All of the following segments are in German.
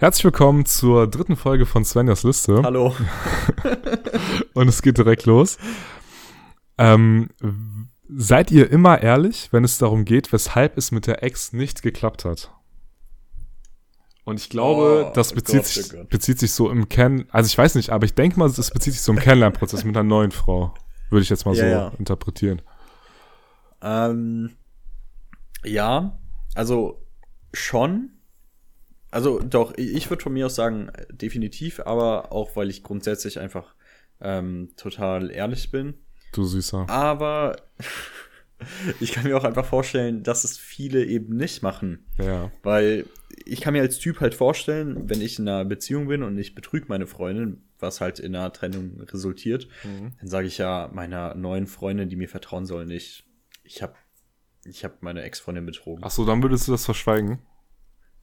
Herzlich willkommen zur dritten Folge von Svenjas Liste. Hallo. Und es geht direkt los. Ähm, seid ihr immer ehrlich, wenn es darum geht, weshalb es mit der Ex nicht geklappt hat? Und ich glaube, Oh, das bezieht, Gott, sich, Gott. bezieht sich so im Kenn, also ich weiß nicht, aber ich denke mal, das bezieht sich so im Kennenlernprozess mit einer neuen Frau. Würde ich jetzt mal Ja, so ja. interpretieren. Ähm, ja, also schon. Also doch, ich würde von mir aus sagen, äh, definitiv, aber auch weil ich grundsätzlich einfach ähm, total ehrlich bin. Du Süßer. Aber ich kann mir auch einfach vorstellen, dass es viele eben nicht machen. Ja. Weil ich kann mir als Typ halt vorstellen, wenn ich in einer Beziehung bin und ich betrüge meine Freundin, was halt in einer Trennung resultiert, dann sage ich ja meiner neuen Freundin, die mir vertrauen soll, nicht, ich habe ich hab meine Ex-Freundin betrogen. Ach so, dann würdest du das verschweigen?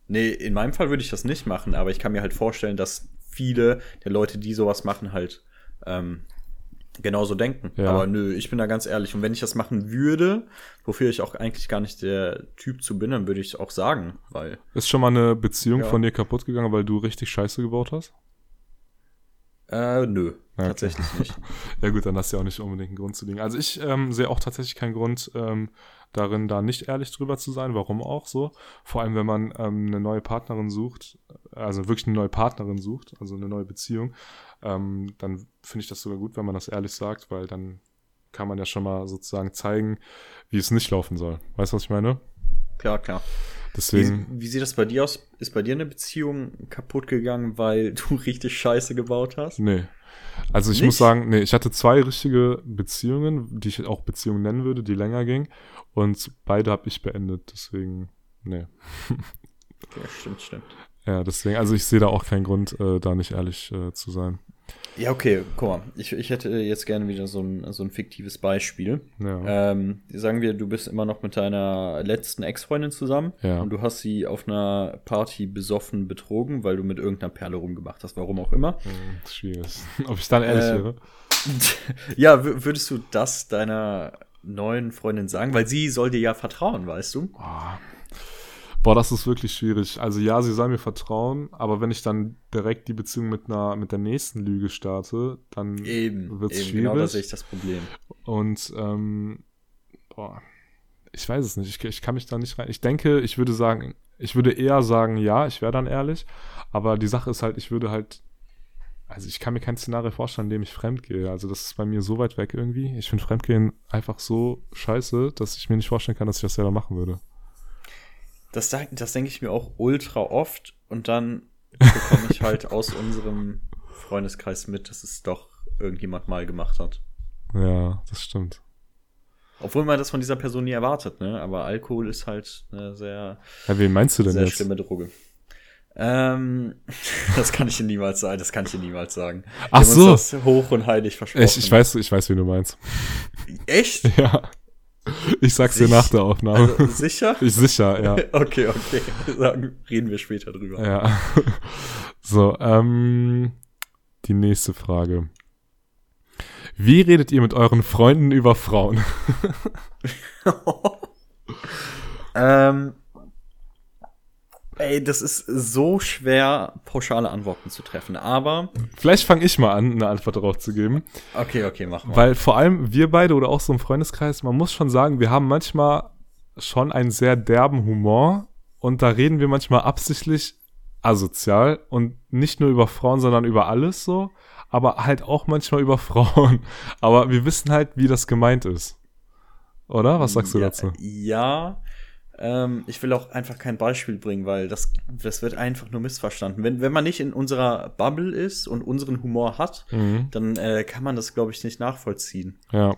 Nee, in meinem Fall würde ich das nicht machen, aber ich kann mir halt vorstellen, dass viele der Leute, die sowas machen, halt ähm, genauso denken. Ja. Aber nö, ich bin da ganz ehrlich. Und wenn ich das machen würde, wofür ich auch eigentlich gar nicht der Typ zu bin, dann würde ich auch sagen, weil Ist schon mal eine Beziehung Ja. von dir kaputt gegangen, weil du richtig Scheiße gebaut hast? äh, nö, Ja, tatsächlich nicht. Ja gut, dann hast du ja auch nicht unbedingt einen Grund zu liegen. Also ich ähm, sehe auch tatsächlich keinen Grund ähm, darin, da nicht ehrlich drüber zu sein. Warum auch so? Vor allem, wenn man ähm, eine neue Partnerin sucht, also wirklich eine neue Partnerin sucht, also eine neue Beziehung, ähm, dann finde ich das sogar gut, wenn man das ehrlich sagt, weil dann kann man ja schon mal sozusagen zeigen, wie es nicht laufen soll. Weißt du, was ich meine? Klar, klar. Deswegen, Wie, wie sieht das bei dir aus? Ist bei dir eine Beziehung kaputt gegangen, weil du richtig Scheiße gebaut hast? nee. Also ich Nicht? muss sagen, nee, ich hatte zwei richtige Beziehungen, die ich auch Beziehungen nennen würde, die länger gingen. Und beide habe ich beendet. Deswegen, nee. Ja, stimmt, stimmt. Ja, deswegen, also ich sehe da auch keinen Grund, äh, da nicht ehrlich äh, zu sein. Ja, okay, guck mal. Ich, ich hätte jetzt gerne wieder so ein, so ein fiktives Beispiel. Ja. Ähm, sagen wir, du bist immer noch mit deiner letzten Ex-Freundin zusammen Ja. und du hast sie auf einer Party besoffen betrogen, weil du mit irgendeiner Perle rumgemacht hast, warum auch immer. Hm, schwierig. Ob ich dann ehrlich Äh, wäre? ja, wür- würdest du das deiner neuen Freundin sagen? Weil sie soll dir ja vertrauen, weißt du? Boah. Boah, das ist wirklich schwierig. Also ja, sie soll mir vertrauen, aber wenn ich dann direkt die Beziehung mit einer, mit der nächsten Lüge starte, dann wird's eben schwierig. genau da sehe ich das Problem. Und ähm, boah, ich weiß es nicht. Ich, ich kann mich da nicht rein. Ich denke, ich würde sagen, ich würde eher sagen, ja, ich wäre dann ehrlich. Aber die Sache ist halt, ich würde halt, also ich kann mir kein Szenario vorstellen, in dem ich fremdgehe. Also das ist bei mir so weit weg irgendwie. Ich finde Fremdgehen einfach so scheiße, dass ich mir nicht vorstellen kann, dass ich das selber machen würde. Das, das denke ich mir auch ultra oft und dann bekomme ich halt aus unserem Freundeskreis mit, dass es doch irgendjemand mal gemacht hat. Ja, das stimmt. Obwohl man das von dieser Person nie erwartet, ne? Aber Alkohol ist halt eine sehr, Ja, wen meinst du denn sehr jetzt? schlimme Droge. Ähm, das kann ich dir niemals sagen, das kann ich dir niemals sagen. Ach so. Das hoch und heilig versprochen. Ich, ich weiß, ich weiß, wen du meinst. Echt? Ja. Ich sag's dir Sich- nach der Aufnahme. Also, sicher? ich sicher, ja. Okay, okay. Sagen, reden wir später drüber. Ja. So, ähm, die nächste Frage. Wie redet ihr mit euren Freunden über Frauen? ähm, ey, das ist so schwer, pauschale Antworten zu treffen. Aber, Vielleicht fange ich mal an, eine Antwort darauf zu geben. okay, okay, mach mal. Weil vor allem wir beide oder auch so im Freundeskreis, man muss schon sagen, wir haben manchmal schon einen sehr derben Humor und da reden wir manchmal absichtlich asozial und nicht nur über Frauen, sondern über alles so, aber halt auch manchmal über Frauen. Aber wir wissen halt, wie das gemeint ist. Oder? Was sagst du ja, dazu? Ja, ähm, ich will auch einfach kein Beispiel bringen, weil das, das wird einfach nur missverstanden. Wenn, wenn man nicht in unserer Bubble ist und unseren Humor hat, Mhm. dann äh, kann man das, glaube ich, nicht nachvollziehen. Ja.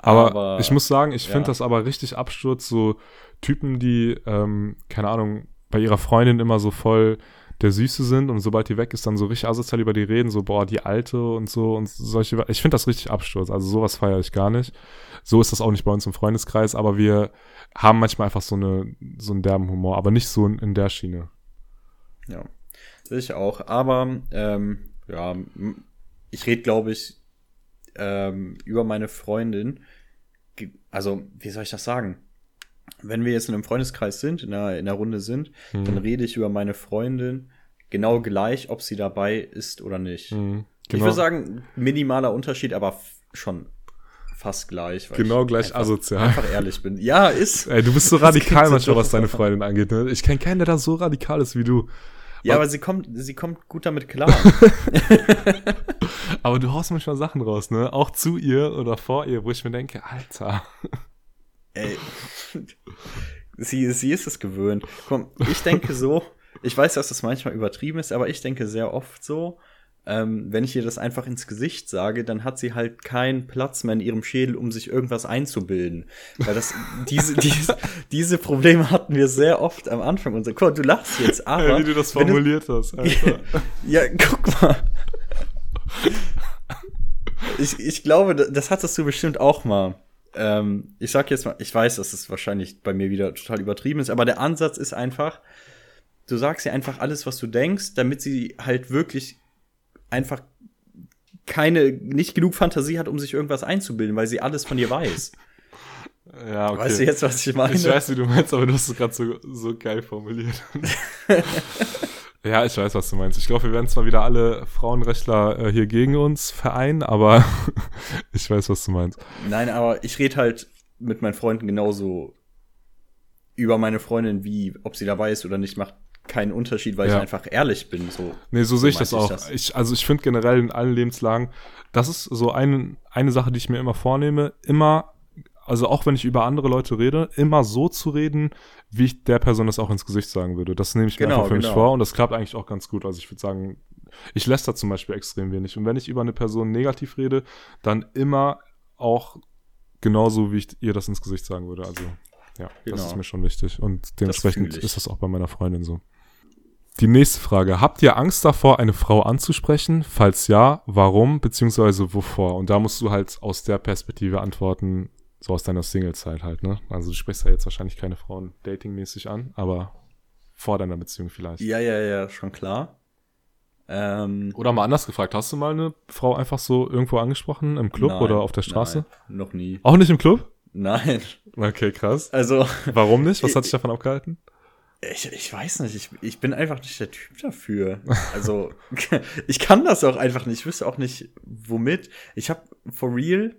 Aber, Aber, ich muss sagen, ich ja. finde das aber richtig Absturz, so Typen, die, ähm, keine Ahnung, bei ihrer Freundin immer so voll der Süße sind und sobald die weg ist, dann so richtig asozial über die reden, so, boah, die Alte und so und solche. Ich finde das richtig Absturz. Also sowas feiere ich gar nicht. So ist das auch nicht bei uns im Freundeskreis, aber wir haben manchmal einfach so eine, so einen derben Humor, aber nicht so in, in der Schiene. Ja, ich auch. Aber ähm, ja, ich rede, glaube ich, ähm, über meine Freundin. Also, wie soll ich das sagen? Wenn wir jetzt in einem Freundeskreis sind, in einer, in einer Runde sind, dann rede ich über meine Freundin genau gleich, ob sie dabei ist oder nicht. Mhm, Ich würde sagen, minimaler Unterschied, aber schon fast gleich. Genau ich gleich einfach, asozial. Einfach ehrlich bin. Ja, ist. Ey, du bist so radikal manchmal, was deine aber- Freundin angeht. Ne? Ich kenne keinen, der da so radikal ist wie du. Ja, aber sie kommt, sie kommt gut damit klar. Aber du haust manchmal Sachen raus, ne? Auch zu ihr oder vor ihr, wo ich mir denke, Alter. Ey. Sie, sie ist es gewöhnt. Komm, ich denke so, ich weiß, dass das manchmal übertrieben ist, aber ich denke sehr oft so, ähm, wenn ich ihr das einfach ins Gesicht sage, dann hat sie halt keinen Platz mehr in ihrem Schädel, um sich irgendwas einzubilden. Weil das, diese, diese, diese Probleme hatten wir sehr oft am Anfang. Und so, guck, du lachst jetzt, aber. Ey, wie du das formuliert hast, Alter. ja, guck mal. Ich, ich glaube, da- das hattest du bestimmt auch mal. Ähm, ich sag jetzt mal, ich weiß, dass es wahrscheinlich bei mir wieder total übertrieben ist, aber der Ansatz ist einfach, du sagst ihr einfach alles, was du denkst, damit sie halt wirklich einfach keine, nicht genug Fantasie hat, um sich irgendwas einzubilden, weil sie alles von dir weiß. Ja, okay. Weißt du jetzt, was ich meine? Ich weiß, wie du meinst, aber du hast es gerade so, so geil formuliert. ja, ich weiß, was du meinst. Ich glaube, wir werden zwar wieder alle Frauenrechtler äh, hier gegen uns vereinen, aber ich weiß, was du meinst. Nein, aber ich rede halt mit meinen Freunden genauso über meine Freundin, wie ob sie dabei ist oder nicht, macht keinen Unterschied, weil Ja. ich einfach ehrlich bin. So. Nee, so sehe ich das meinte auch. ich das. Ich, also ich finde generell in allen Lebenslagen, das ist so eine, eine Sache, die ich mir immer vornehme, immer, also auch wenn ich über andere Leute rede, immer so zu reden, wie ich der Person das auch ins Gesicht sagen würde. Das nehme ich mir Genau, einfach für mich genau. vor und das klappt eigentlich auch ganz gut. Also ich würde sagen, ich läster zum Beispiel extrem wenig. Und wenn ich über eine Person negativ rede, dann immer auch genauso, wie ich ihr das ins Gesicht sagen würde. Also ja, das Genau. ist mir schon wichtig. Und dementsprechend ich. ist das auch bei meiner Freundin so. Die nächste Frage. Habt ihr Angst davor, eine Frau anzusprechen? Falls ja, warum bzw. wovor? Und da musst du halt aus der Perspektive antworten, so aus deiner Single-Zeit halt, ne? Also du sprichst ja jetzt wahrscheinlich keine Frauen datingmäßig an, aber vor deiner Beziehung vielleicht. Ja, ja, ja, schon klar. Ähm, Oder mal anders gefragt, hast du mal eine Frau einfach so irgendwo angesprochen, im Club nein, oder auf der Straße? Nein, noch nie. Auch nicht im Club? Nein. Okay, krass. Also, Warum nicht? Was hat dich davon abgehalten? ich, ich weiß nicht, ich, ich bin einfach nicht der Typ dafür. Also, ich kann das auch einfach nicht. Ich wüsste auch nicht, womit. Ich habe for real,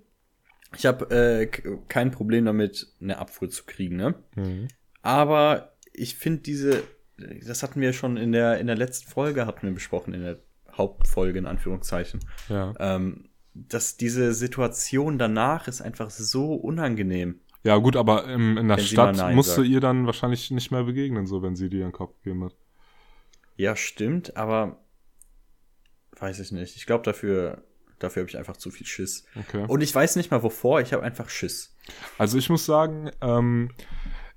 ich habe äh, kein Problem damit, eine Abfuhr zu kriegen, ne? Mhm. Aber ich finde diese, das hatten wir schon in der, in der letzten Folge, hatten wir besprochen, in der Hauptfolge in Anführungszeichen. Ja. ähm, dass diese Situation danach ist einfach so unangenehm. Ja, gut, aber im, in der Wenn Stadt Nein musst du sagt. ihr dann wahrscheinlich nicht mehr begegnen, so wenn sie dir einen Kopf gegeben hat. Ja, stimmt, aber weiß ich nicht. Ich glaube, dafür, dafür habe ich einfach zu viel Schiss. Okay. Und ich weiß nicht mal wovor, ich habe einfach Schiss. Also ich muss sagen, ähm,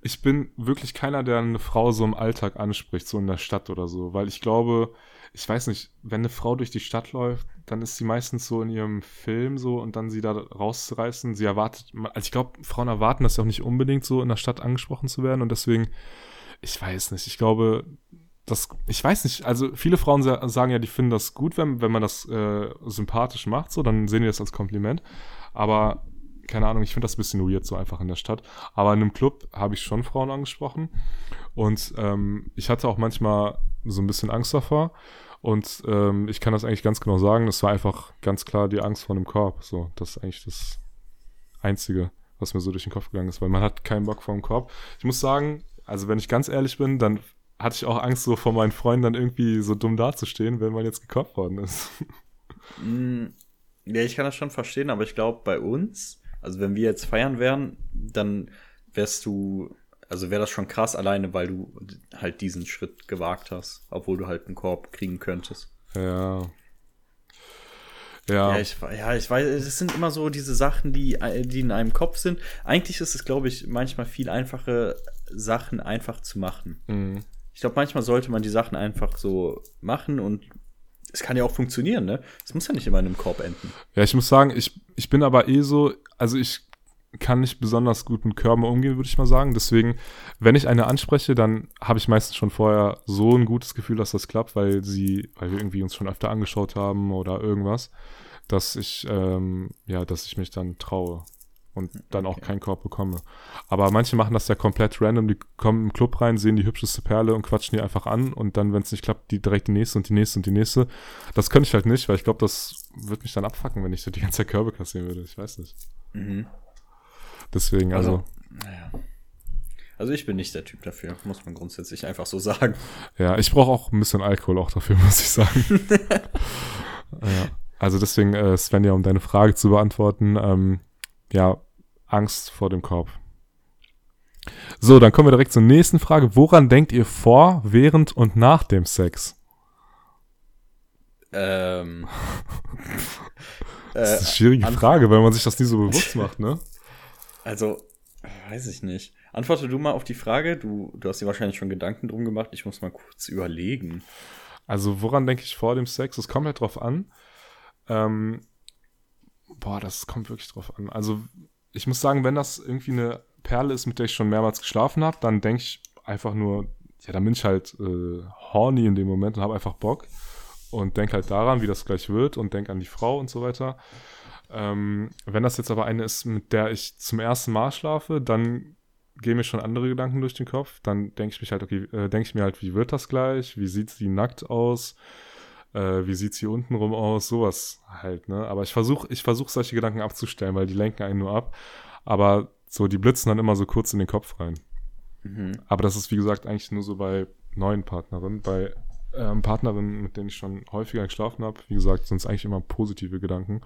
ich bin wirklich keiner, der eine Frau so im Alltag anspricht, so in der Stadt oder so, weil ich glaube, ich weiß nicht, wenn eine Frau durch die Stadt läuft, dann ist sie meistens so in ihrem Film so und dann sie da rauszureißen. Sie erwartet, also ich glaube, Frauen erwarten das ja auch nicht unbedingt so in der Stadt angesprochen zu werden und deswegen, ich weiß nicht, ich glaube, das, ich weiß nicht, also viele Frauen sa- sagen ja, die finden das gut, wenn, wenn man das äh, sympathisch macht, so, dann sehen die das als Kompliment. Aber keine Ahnung, ich finde das ein bisschen weird so einfach in der Stadt. Aber in einem Club habe ich schon Frauen angesprochen und ähm, ich hatte auch manchmal so ein bisschen Angst davor. Und ähm, ich kann das eigentlich ganz genau sagen, das war einfach ganz klar die Angst vor einem Korb. So, das ist eigentlich das Einzige, was mir so durch den Kopf gegangen ist, weil man hat keinen Bock vor dem Korb. Ich muss sagen, also wenn ich ganz ehrlich bin, dann hatte ich auch Angst, so vor meinen Freunden dann irgendwie so dumm dazustehen, wenn man jetzt gekorbt worden ist. Mm, Ja, ich kann das schon verstehen, aber ich glaube, bei uns, also wenn wir jetzt feiern wären, dann wärst du, also wäre das schon krass alleine, weil du halt diesen Schritt gewagt hast, obwohl du halt einen Korb kriegen könntest. Ja. Ja. Ja, ich, ja, ich weiß, es sind immer so diese Sachen, die, die in einem Kopf sind. Eigentlich ist es, glaube ich, manchmal viel einfacher, Sachen einfach zu machen. Mhm. Ich glaube, manchmal sollte man die Sachen einfach so machen und es kann ja auch funktionieren, ne? Es muss ja nicht immer in einem Korb enden. Ja, ich muss sagen, ich, ich bin aber eh so, also ich kann nicht besonders gut mit Körben umgehen, würde ich mal sagen. Deswegen, wenn ich eine anspreche, dann habe ich meistens schon vorher so ein gutes Gefühl, dass das klappt, weil sie, weil wir irgendwie uns schon öfter angeschaut haben oder irgendwas, dass ich, ähm, ja, dass ich mich dann traue. Und dann auch keinen Korb bekomme. Aber manche machen das ja komplett random, die kommen im Club rein, sehen die hübscheste Perle und quatschen die einfach an und dann, wenn es nicht klappt, die direkt die nächste und die nächste und die nächste. Das könnte ich halt nicht, weil ich glaube, das wird mich dann abfacken, wenn ich so die ganze Zeit Körbe kassieren würde. Ich weiß nicht. Mhm. Deswegen, also. also naja. Also ich bin nicht der Typ dafür, muss man grundsätzlich einfach so sagen. Ja, ich brauche auch ein bisschen Alkohol auch dafür, muss ich sagen. ja. Also deswegen, äh, Svenja, um deine Frage zu beantworten, ähm, ja, Angst vor dem Korb. So, dann kommen wir direkt zur nächsten Frage. Woran denkt ihr vor, während und nach dem Sex? Ähm. das ist eine schwierige äh, Frage, weil man sich das nie so bewusst macht, ne? Also, weiß ich nicht. Antworte du mal auf die Frage. Du, du hast dir wahrscheinlich schon Gedanken drum gemacht. Ich muss mal kurz überlegen. Also, woran denke ich vor dem Sex? Es kommt halt drauf an. Ähm, boah, das kommt wirklich drauf an. Also, ich muss sagen, wenn das irgendwie eine Perle ist, mit der ich schon mehrmals geschlafen habe, dann denke ich einfach nur, ja, dann bin ich halt äh, horny in dem Moment und habe einfach Bock und denke halt daran, wie das gleich wird und denke an die Frau und so weiter. Ähm, wenn das jetzt aber eine ist, mit der ich zum ersten Mal schlafe, dann gehen mir schon andere Gedanken durch den Kopf. Dann denke ich mich halt, okay, äh, denke ich mir halt, wie wird das gleich? Wie sieht sie nackt aus? Äh, wie sieht sie untenrum aus? Sowas halt, ne? Aber ich versuche, ich versuche solche Gedanken abzustellen, weil die lenken einen nur ab. Aber so, die blitzen dann immer so kurz in den Kopf rein. Mhm. Aber das ist, wie gesagt, eigentlich nur so bei neuen Partnerinnen. Bei ähm, Partnerinnen, mit denen ich schon häufiger geschlafen habe, wie gesagt, sind es eigentlich immer positive Gedanken.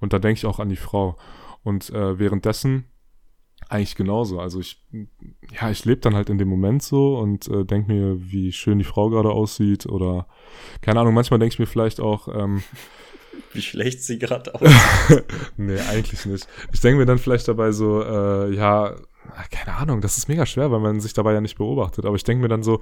Und da denke ich auch an die Frau. Und äh, währenddessen eigentlich genauso. Also ich, ja, ich lebe dann halt in dem Moment so und äh, denke mir, wie schön die Frau gerade aussieht oder keine Ahnung, manchmal denke ich mir vielleicht auch, ähm, wie schlecht sie gerade aussieht. nee, eigentlich nicht. Ich denke mir dann vielleicht dabei so, äh, ja, keine Ahnung, das ist mega schwer, weil man sich dabei ja nicht beobachtet. Aber ich denke mir dann so,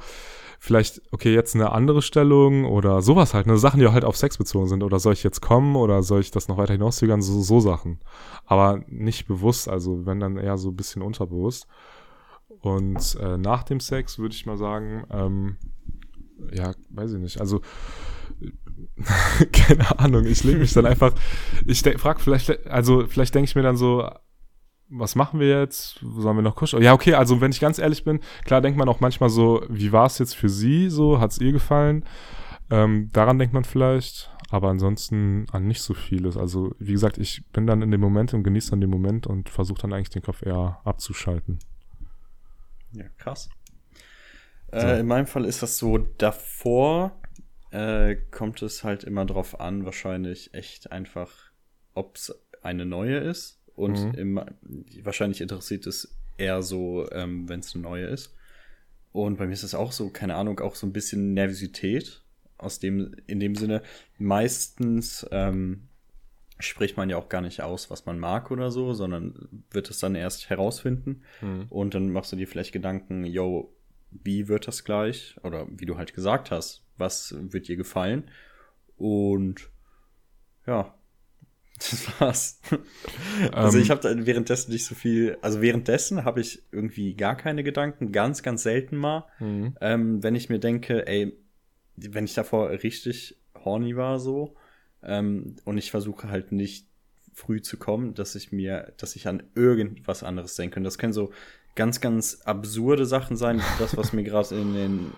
vielleicht, okay, jetzt eine andere Stellung oder sowas halt, ne, Sachen, die halt auf Sex bezogen sind. Oder soll ich jetzt kommen oder soll ich das noch weiter hinauszögern? So, so Sachen. Aber nicht bewusst, also wenn dann eher so ein bisschen unterbewusst. Und äh, nach dem Sex würde ich mal sagen, ähm, ja, weiß ich nicht. Also, keine Ahnung, ich lege mich dann einfach, ich frage vielleicht, also vielleicht denke ich mir dann so, was machen wir jetzt? Sollen wir noch kuscheln? Ja, okay, also wenn ich ganz ehrlich bin, klar denkt man auch manchmal so, wie war es jetzt für sie so? Hat es ihr gefallen? Ähm, daran denkt man vielleicht, aber ansonsten an nicht so vieles. Also, wie gesagt, ich bin dann in dem Moment und genieße dann den Moment und versuche dann eigentlich den Kopf eher abzuschalten. Ja, krass. So. Äh, in meinem Fall ist das so, davor äh, kommt es halt immer drauf an, wahrscheinlich echt einfach, ob es eine neue ist und mhm. im, wahrscheinlich interessiert es eher so, ähm, wenn es eine neue ist. Und bei mir ist es auch so, keine Ahnung, auch so ein bisschen Nervosität. Aus dem, in dem Sinne, meistens ähm, spricht man ja auch gar nicht aus, was man mag oder so, sondern wird es dann erst herausfinden. Mhm. Und dann machst du dir vielleicht Gedanken, yo, wie wird das gleich? Oder wie du halt gesagt hast, was wird dir gefallen? Und ja, das war's. also ich ähm. habe währenddessen nicht so viel, also währenddessen habe ich irgendwie gar keine Gedanken, ganz, ganz selten mal. Mhm. Ähm, wenn ich mir denke, ey, wenn ich davor richtig horny war so ähm, und ich versuche halt nicht früh zu kommen, dass ich mir, dass ich an irgendwas anderes denke. Und das können so ganz, ganz absurde Sachen sein, das, was mir gerade in den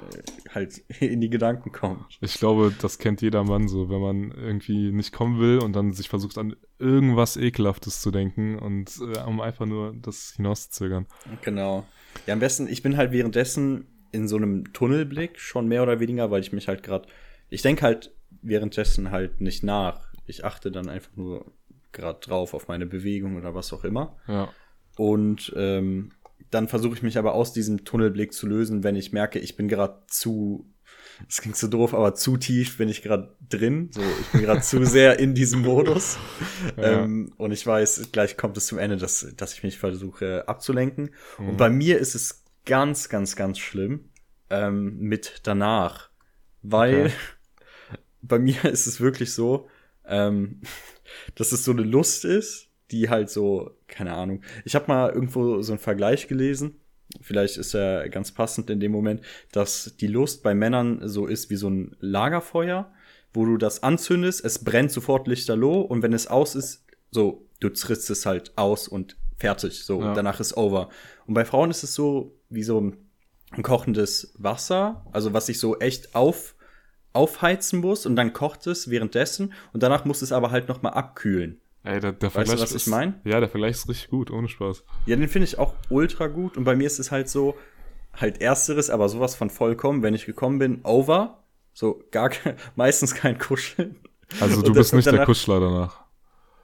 halt in die Gedanken kommt. Ich glaube, das kennt jeder Mann so, wenn man irgendwie nicht kommen will und dann sich versucht an irgendwas Ekelhaftes zu denken und äh, um einfach nur das hinauszuzögern. Genau. Ja, am besten, ich bin halt währenddessen in so einem Tunnelblick schon mehr oder weniger, weil ich mich halt gerade, ich denke halt währenddessen halt nicht nach. Ich achte dann einfach nur gerade drauf auf meine Bewegung oder was auch immer. Ja. Und ähm, dann versuche ich mich aber aus diesem Tunnelblick zu lösen, wenn ich merke, ich bin gerade zu, das klingt so doof, aber zu tief bin ich gerade drin. So, ich bin gerade zu sehr in diesem Modus. Ja. Ähm, und ich weiß, gleich kommt es zum Ende, dass, dass ich mich versuche abzulenken. Mhm. Und bei mir ist es ganz, ganz, ganz schlimm ähm, mit danach. Weil okay. bei mir ist es wirklich so, ähm, dass es so eine Lust ist, die halt so, keine Ahnung. Ich habe mal irgendwo so einen Vergleich gelesen. Vielleicht ist er ganz passend in dem Moment, dass die Lust bei Männern so ist wie so ein Lagerfeuer, wo du das anzündest, es brennt sofort lichterloh und wenn es aus ist, so, du trittst es halt aus und fertig. So, Ja. danach ist over. Und bei Frauen ist es so wie so ein kochendes Wasser, also was sich so echt auf, aufheizen muss und dann kocht es währenddessen und danach muss es aber halt noch mal abkühlen. Ey, der, der Weißt du, was ich ist, mein? Ja, der Vergleich ist richtig gut, ohne Spaß. Ja, den finde ich auch ultra gut. Und bei mir ist es halt so, halt ersteres, aber sowas von vollkommen, wenn ich gekommen bin, over. So gar ke- meistens kein Kuscheln. Also du bist nicht und der danach- Kuschler danach.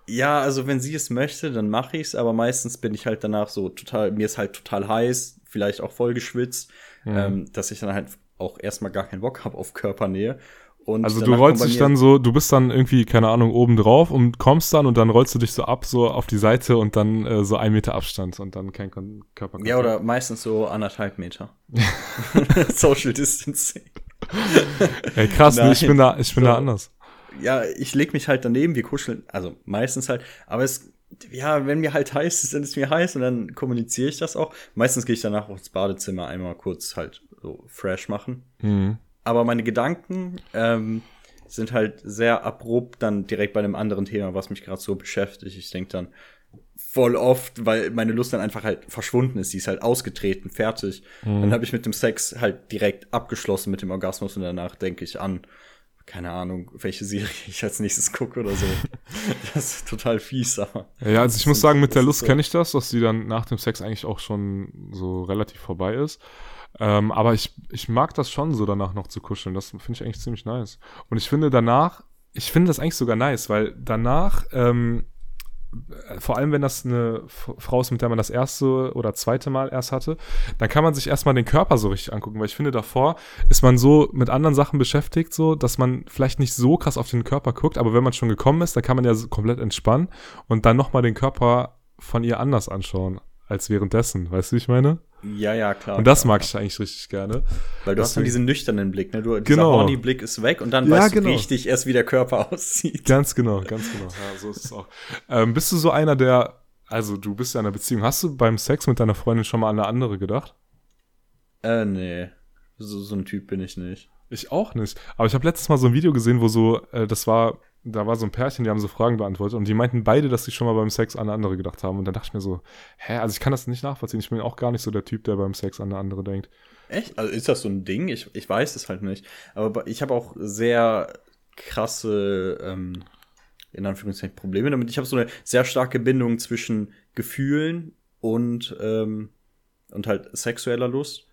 Ja, also wenn sie es möchte, dann mache ich's, aber meistens bin ich halt danach so total, mir ist halt total heiß, vielleicht auch voll geschwitzt, Mhm. ähm, dass ich dann halt auch erstmal gar keinen Bock habe auf Körpernähe. Und Also du rollst dich dann so, du bist dann irgendwie, keine Ahnung, oben drauf und kommst dann und dann rollst du dich so ab, so auf die Seite und dann äh, so ein Meter Abstand und dann kein Kon Körperkontakt. Ja, oder meistens so anderthalb Meter. Social Distancing. Ey, krass, nee, ich Nein. bin da, ich bin So. da anders. ja, ich leg mich halt daneben, wir kuscheln, also meistens halt, aber es, ja, wenn mir halt heiß ist, dann ist mir heiß und dann kommuniziere ich das auch. Meistens gehe ich danach auch ins Badezimmer einmal kurz halt so fresh machen. Mhm. Aber meine Gedanken ähm, sind halt sehr abrupt dann direkt bei einem anderen Thema, was mich gerade so beschäftigt. Ich denke dann voll oft, weil meine Lust dann einfach halt verschwunden ist. Die ist halt ausgetreten, fertig. Dann habe ich mit dem Sex halt direkt abgeschlossen mit dem Orgasmus und danach denke ich an, keine Ahnung, welche Serie ich als nächstes gucke oder so. das ist total fies, aber. Ja, also ich muss sagen, mit der Lust so. kenne ich das, dass die dann nach dem Sex eigentlich auch schon so relativ vorbei ist. Ähm, aber ich, ich mag das schon so danach noch zu kuscheln. Das finde ich eigentlich ziemlich nice. Und ich finde danach, ich finde das eigentlich sogar nice, weil danach, ähm, äh, vor allem wenn das eine Frau ist, mit der man das erste oder zweite Mal erst hatte, dann kann man sich erstmal den Körper so richtig angucken, weil ich finde, davor ist man so mit anderen Sachen beschäftigt, so, dass man vielleicht nicht so krass auf den Körper guckt, aber wenn man schon gekommen ist, dann kann man ja komplett entspannen und dann nochmal den Körper von ihr anders anschauen als währenddessen. Weißt du, wie ich meine? Ja, ja, klar. Und das klar. mag ich eigentlich richtig gerne. Weil du hast dann Deswegen- diesen nüchternen Blick, ne? Du, dieser Genau. horny Blick ist weg und dann Ja, weißt genau. du richtig erst, wie der Körper aussieht. Ganz genau, ganz genau. Ja, so ist es auch. Ähm, bist du so einer, der, also du bist ja in einer Beziehung, hast du beim Sex mit deiner Freundin schon mal an eine andere gedacht? Äh, nee. So, so ein Typ bin ich nicht. Ich auch nicht. Aber ich habe letztes Mal so ein Video gesehen, wo so, äh, das war, da war so ein Pärchen, die haben so Fragen beantwortet und die meinten beide, dass sie schon mal beim Sex an eine andere gedacht haben. Und dann dachte ich mir so, hä, also ich kann das nicht nachvollziehen. Ich bin auch gar nicht so der Typ, der beim Sex an eine andere denkt. Echt? Also ist das so ein Ding? Ich, ich weiß es halt nicht. Aber ich habe auch sehr krasse, ähm, in Anführungszeichen, Probleme damit. Ich habe so eine sehr starke Bindung zwischen Gefühlen und, ähm, und halt sexueller Lust.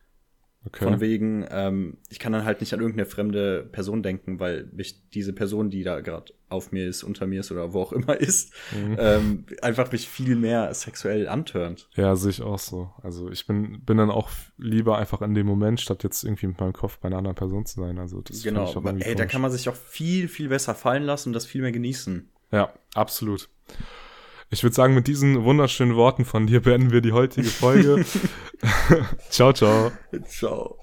Okay. Von wegen, ähm, ich kann dann halt nicht an irgendeine fremde Person denken, weil mich diese Person, die da gerade auf mir ist, unter mir ist oder wo auch immer ist, Mhm. ähm, einfach mich viel mehr sexuell antörnt. Ja, sehe ich auch so. Also ich bin, bin dann auch lieber einfach in dem Moment, statt jetzt irgendwie mit meinem Kopf bei einer anderen Person zu sein. Also das Genau. ich auch Aber, ey, da komisch. kann man sich auch viel, viel besser fallen lassen und das viel mehr genießen. Ja, absolut. Ich würde sagen, mit diesen wunderschönen Worten von dir beenden wir die heutige Folge. ciao, ciao. Ciao.